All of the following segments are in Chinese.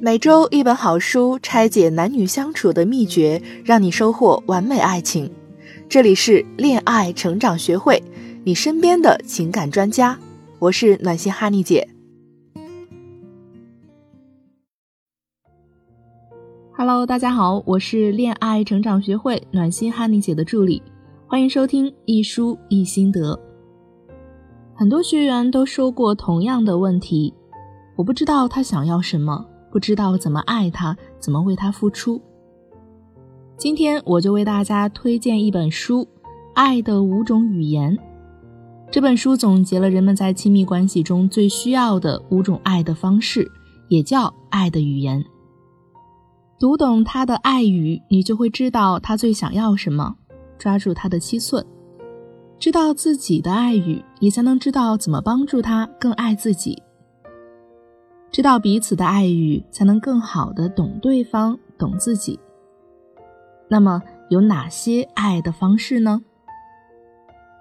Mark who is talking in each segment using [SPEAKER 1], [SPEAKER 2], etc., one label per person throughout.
[SPEAKER 1] 每周一本好书，拆解男女相处的秘诀，让你收获完美爱情。这里是恋爱成长学会，你身边的情感专家。我是暖心哈尼姐。Hello，大家好，我是恋爱成长学会暖心哈尼姐的助理，欢迎收听一书一心得。很多学员都说过同样的问题，我不知道他想要什么。不知道怎么爱他，怎么为他付出。今天我就为大家推荐一本书《爱的五种语言》。这本书总结了人们在亲密关系中最需要的五种爱的方式，也叫爱的语言。读懂他的爱语，你就会知道他最想要什么，抓住他的七寸。知道自己的爱语，你才能知道怎么帮助他更爱自己。知道彼此的爱语，才能更好的懂对方、懂自己。那么有哪些爱的方式呢？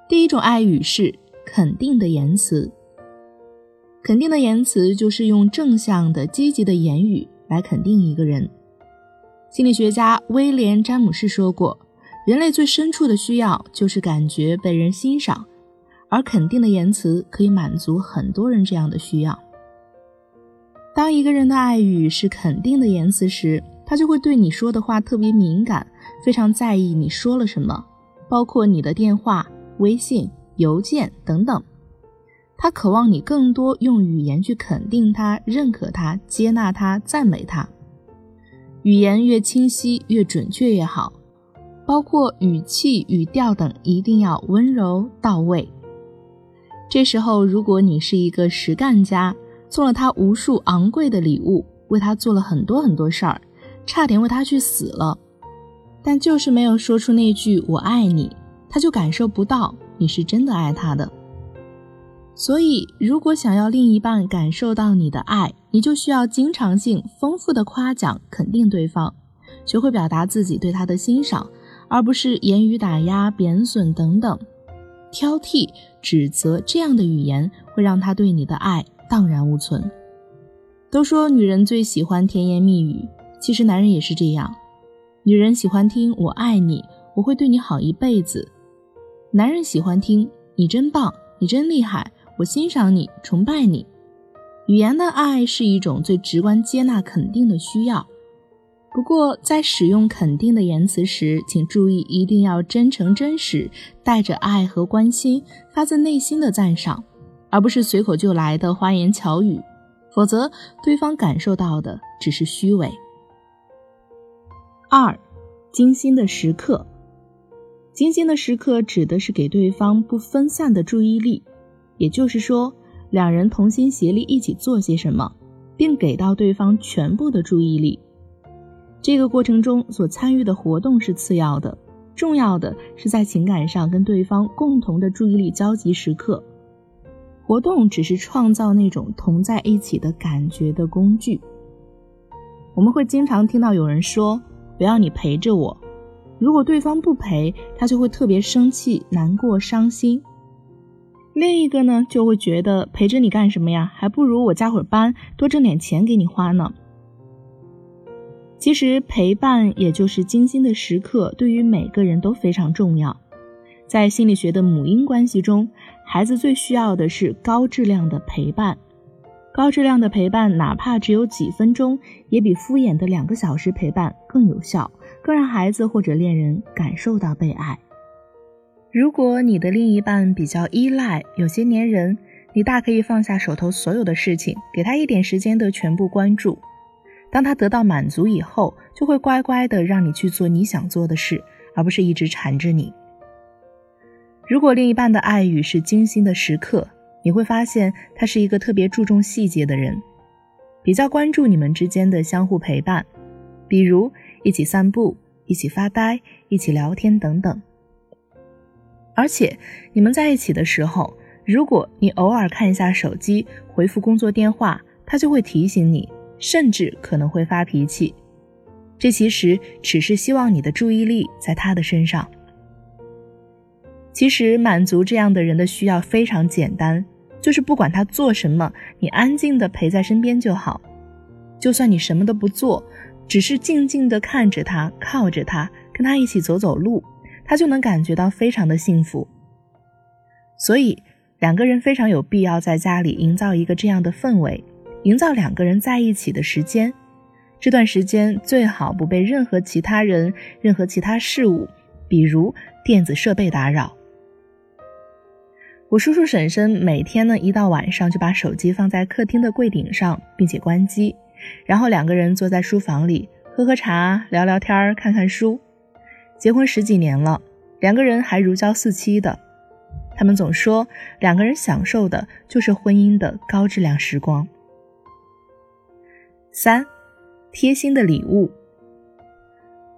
[SPEAKER 1] 第一种爱语是肯定的言辞。肯定的言辞就是用正向的、积极的言语来肯定一个人。心理学家威廉·詹姆士说过：“人类最深处的需要就是感觉被人欣赏，而肯定的言辞可以满足很多人这样的需要。”当一个人的爱语是肯定的言辞时，他就会对你说的话特别敏感，非常在意你说了什么，包括你的电话、微信、邮件等等。他渴望你更多用语言去肯定他、认可他、接纳他、赞美他。语言越清晰、越准确越好，包括语气、语调等一定要温柔到位。这时候，如果你是一个实干家，送了他无数昂贵的礼物，为他做了很多很多事儿，差点为他去死了，但就是没有说出那句“我爱你”，他就感受不到你是真的爱他的。所以，如果想要另一半感受到你的爱，你就需要经常性、丰富的夸奖、肯定对方，学会表达自己对他的欣赏，而不是言语打压、贬损等等，挑剔、指责这样的语言会让他对你的爱。荡然无存。都说女人最喜欢甜言蜜语，其实男人也是这样。女人喜欢听“我爱你”，我会对你好一辈子；男人喜欢听“你真棒，你真厉害，我欣赏你，崇拜你”。语言的爱是一种最直观接纳、肯定的需要。不过，在使用肯定的言辞时，请注意一定要真诚、真实，带着爱和关心，发自内心的赞赏。而不是随口就来的花言巧语，否则对方感受到的只是虚伪。二，精心的时刻，精心的时刻指的是给对方不分散的注意力，也就是说，两人同心协力一起做些什么，并给到对方全部的注意力。这个过程中所参与的活动是次要的，重要的是在情感上跟对方共同的注意力交集时刻。活动只是创造那种同在一起的感觉的工具。我们会经常听到有人说：“我要你陪着我。”如果对方不陪，他就会特别生气、难过、伤心。另一个呢，就会觉得陪着你干什么呀？还不如我加会儿班，多挣点钱给你花呢。其实陪伴也就是精心的时刻，对于每个人都非常重要。在心理学的母婴关系中，孩子最需要的是高质量的陪伴。高质量的陪伴，哪怕只有几分钟，也比敷衍的两个小时陪伴更有效，更让孩子或者恋人感受到被爱。如果你的另一半比较依赖，有些粘人，你大可以放下手头所有的事情，给他一点时间的全部关注。当他得到满足以后，就会乖乖的让你去做你想做的事，而不是一直缠着你。如果另一半的爱语是精心的时刻，你会发现他是一个特别注重细节的人，比较关注你们之间的相互陪伴，比如一起散步、一起发呆、一起聊天等等。而且你们在一起的时候，如果你偶尔看一下手机回复工作电话，他就会提醒你，甚至可能会发脾气。这其实只是希望你的注意力在他的身上。其实满足这样的人的需要非常简单，就是不管他做什么，你安静的陪在身边就好。就算你什么都不做，只是静静地看着他，靠着他，跟他一起走走路，他就能感觉到非常的幸福。所以，两个人非常有必要在家里营造一个这样的氛围，营造两个人在一起的时间。这段时间最好不被任何其他人、任何其他事物，比如电子设备打扰。我叔叔婶婶每天呢，一到晚上就把手机放在客厅的柜顶上，并且关机，然后两个人坐在书房里喝喝茶、聊聊天、看看书。结婚十几年了，两个人还如胶似漆的。他们总说，两个人享受的就是婚姻的高质量时光。三。贴心的礼物，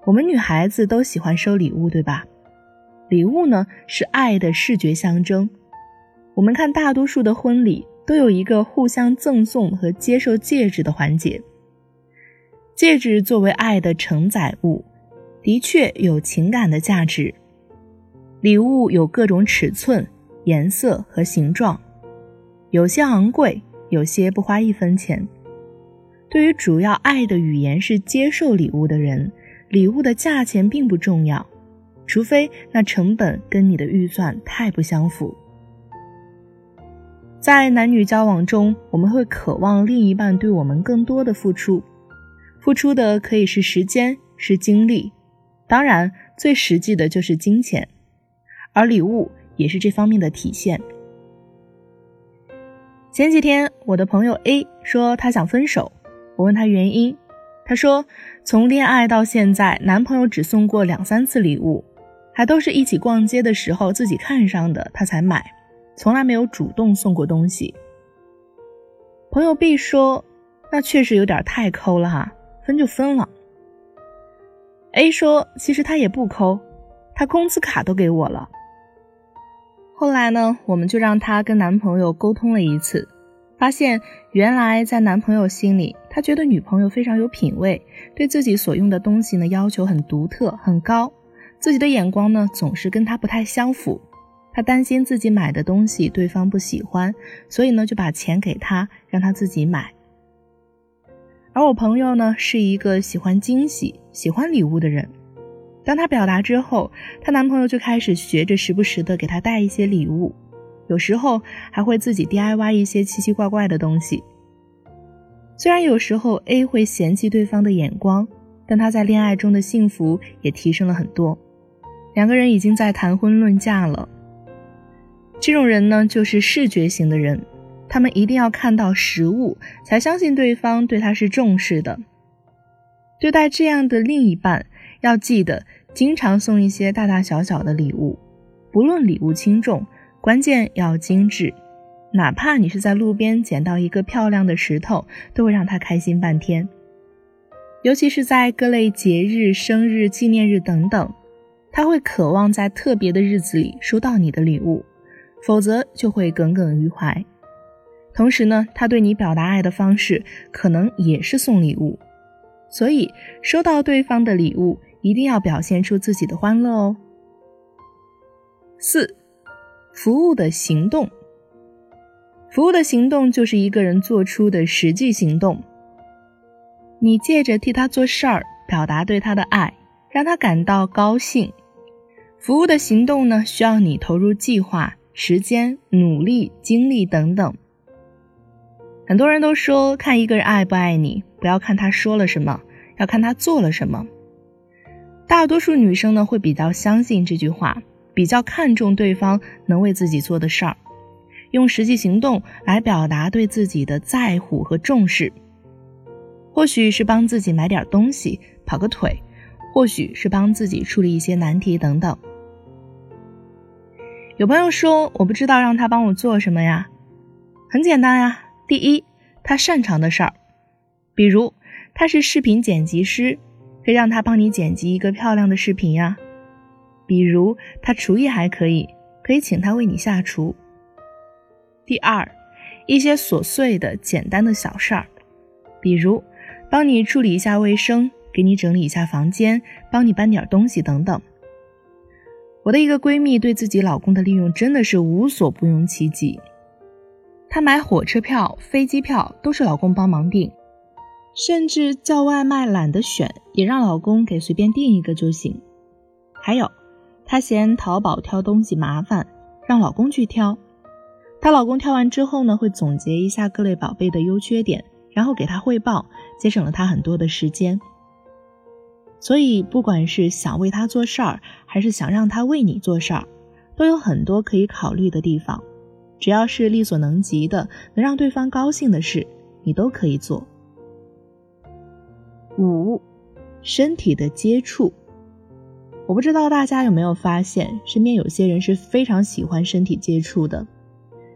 [SPEAKER 1] 我们女孩子都喜欢收礼物，对吧？礼物呢是爱的视觉象征。我们看大多数的婚礼都有一个互相赠送和接受戒指的环节。戒指作为爱的承载物，的确有情感的价值。礼物有各种尺寸、颜色和形状，有些昂贵，有些不花一分钱。对于主要爱的语言是接受礼物的人，礼物的价钱并不重要，除非那成本跟你的预算太不相符。在男女交往中，我们会渴望另一半对我们更多的付出，付出的可以是时间，是精力，当然最实际的就是金钱，而礼物也是这方面的体现。前几天，我的朋友 A 说他想分手。我问他原因，他说从恋爱到现在，男朋友只送过两三次礼物，还都是一起逛街的时候自己看上的他才买，从来没有主动送过东西。朋友 B 说，那确实有点太抠了哈，分就分了。A 说，其实他也不抠，他工资卡都给我了。后来呢，我们就让他跟男朋友沟通了一次。发现原来在男朋友心里，他觉得女朋友非常有品位，对自己所用的东西呢要求很独特很高，自己的眼光呢总是跟他不太相符，他担心自己买的东西对方不喜欢，所以呢就把钱给他，让他自己买。而我朋友呢是一个喜欢惊喜、喜欢礼物的人，当他表达之后，她男朋友就开始学着时不时的给她带一些礼物。有时候还会自己 DIY 一些奇奇怪怪的东西。虽然有时候 A 会嫌弃对方的眼光，但他在恋爱中的幸福也提升了很多。两个人已经在谈婚论嫁了。这种人呢，就是视觉型的人，他们一定要看到实物，才相信对方对他是重视的。对待这样的另一半，要记得经常送一些大大小小的礼物，不论礼物轻重。关键要精致，哪怕你是在路边捡到一个漂亮的石头，都会让他开心半天。尤其是在各类节日、生日、纪念日等等，他会渴望在特别的日子里收到你的礼物，否则就会耿耿于怀。同时呢，他对你表达爱的方式可能也是送礼物，所以收到对方的礼物一定要表现出自己的欢乐哦。四。服务的行动，服务的行动就是一个人做出的实际行动。你借着替他做事儿，表达对他的爱，让他感到高兴。服务的行动呢，需要你投入计划、时间、努力、精力等等。很多人都说，看一个人爱不爱你，不要看他说了什么，要看他做了什么。大多数女生呢，会比较相信这句话。比较看重对方能为自己做的事儿，用实际行动来表达对自己的在乎和重视。或许是帮自己买点东西、跑个腿，或许是帮自己处理一些难题等等。有朋友说：“我不知道让他帮我做什么呀？”很简单呀，第一，他擅长的事儿，比如他是视频剪辑师，可以让他帮你剪辑一个漂亮的视频呀。比如他厨艺还可以，可以请他为你下厨。第二，一些琐碎的、简单的小事儿，比如帮你处理一下卫生，给你整理一下房间，帮你搬点东西等等。我的一个闺蜜对自己老公的利用真的是无所不用其极，她买火车票、飞机票都是老公帮忙订，甚至叫外卖懒得选，也让老公给随便订一个就行。还有，她嫌淘宝挑东西麻烦，让老公去挑。她老公挑完之后呢，会总结一下各类宝贝的优缺点，然后给她汇报，节省了她很多的时间。所以，不管是想为他做事儿，还是想让他为你做事儿，都有很多可以考虑的地方。只要是力所能及的，能让对方高兴的事，你都可以做。五，身体的接触。我不知道大家有没有发现，身边有些人是非常喜欢身体接触的。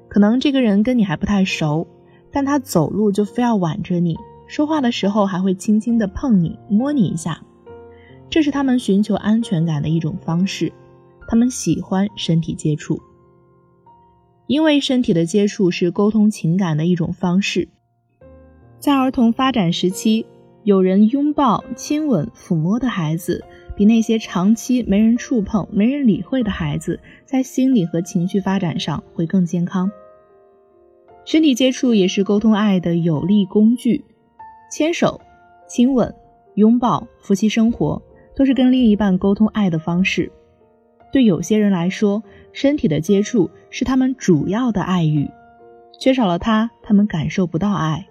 [SPEAKER 1] 可能这个人跟你还不太熟，但他走路就非要挽着你，说话的时候还会轻轻的碰你、摸你一下。这是他们寻求安全感的一种方式，他们喜欢身体接触，因为身体的接触是沟通情感的一种方式。在儿童发展时期，有人拥抱、亲吻、抚摸的孩子，比那些长期没人触碰、没人理会的孩子，在心理和情绪发展上会更健康。身体接触也是沟通爱的有力工具，牵手、亲吻、拥抱，夫妻生活。都是跟另一半沟通爱的方式。对有些人来说，身体的接触是他们主要的爱欲，缺少了它，他们感受不到爱。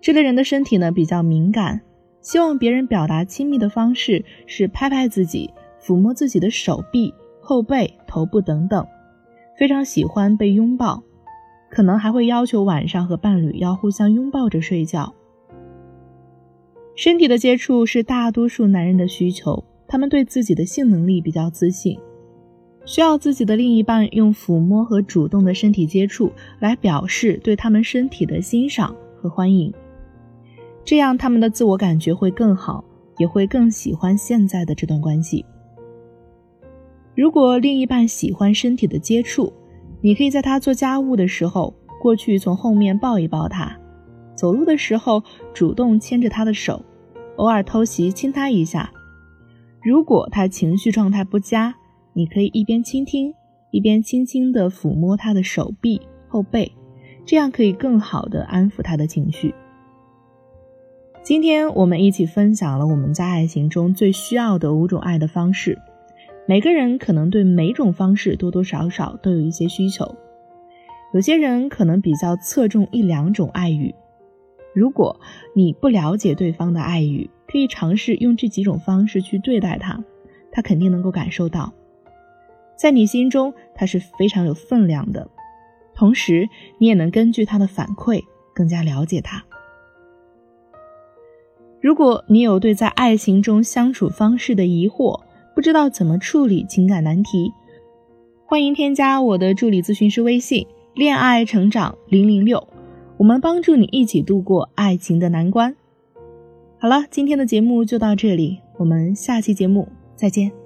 [SPEAKER 1] 这类人的身体呢比较敏感，希望别人表达亲密的方式是拍拍自己、抚摸自己的手臂、后背、头部等等，非常喜欢被拥抱，可能还会要求晚上和伴侣要互相拥抱着睡觉。身体的接触是大多数男人的需求，他们对自己的性能力比较自信，需要自己的另一半用抚摸和主动的身体接触来表示对他们身体的欣赏和欢迎，这样他们的自我感觉会更好，也会更喜欢现在的这段关系。如果另一半喜欢身体的接触，你可以在他做家务的时候过去从后面抱一抱他，走路的时候主动牵着他的手。偶尔偷袭亲他一下，如果他情绪状态不佳，你可以一边倾听，一边轻轻地抚摸他的手臂、后背，这样可以更好地安抚他的情绪。今天我们一起分享了我们在爱情中最需要的五种爱的方式，每个人可能对每种方式多多少少都有一些需求，有些人可能比较侧重一两种爱语。如果你不了解对方的爱语，可以尝试用这几种方式去对待他，他肯定能够感受到，在你心中他是非常有分量的。同时，你也能根据他的反馈更加了解他。如果你有对在爱情中相处方式的疑惑，不知道怎么处理情感难题，欢迎添加我的助理咨询师微信“恋爱成长零零六”。我们帮助你一起度过爱情的难关。好了，今天的节目就到这里，我们下期节目再见。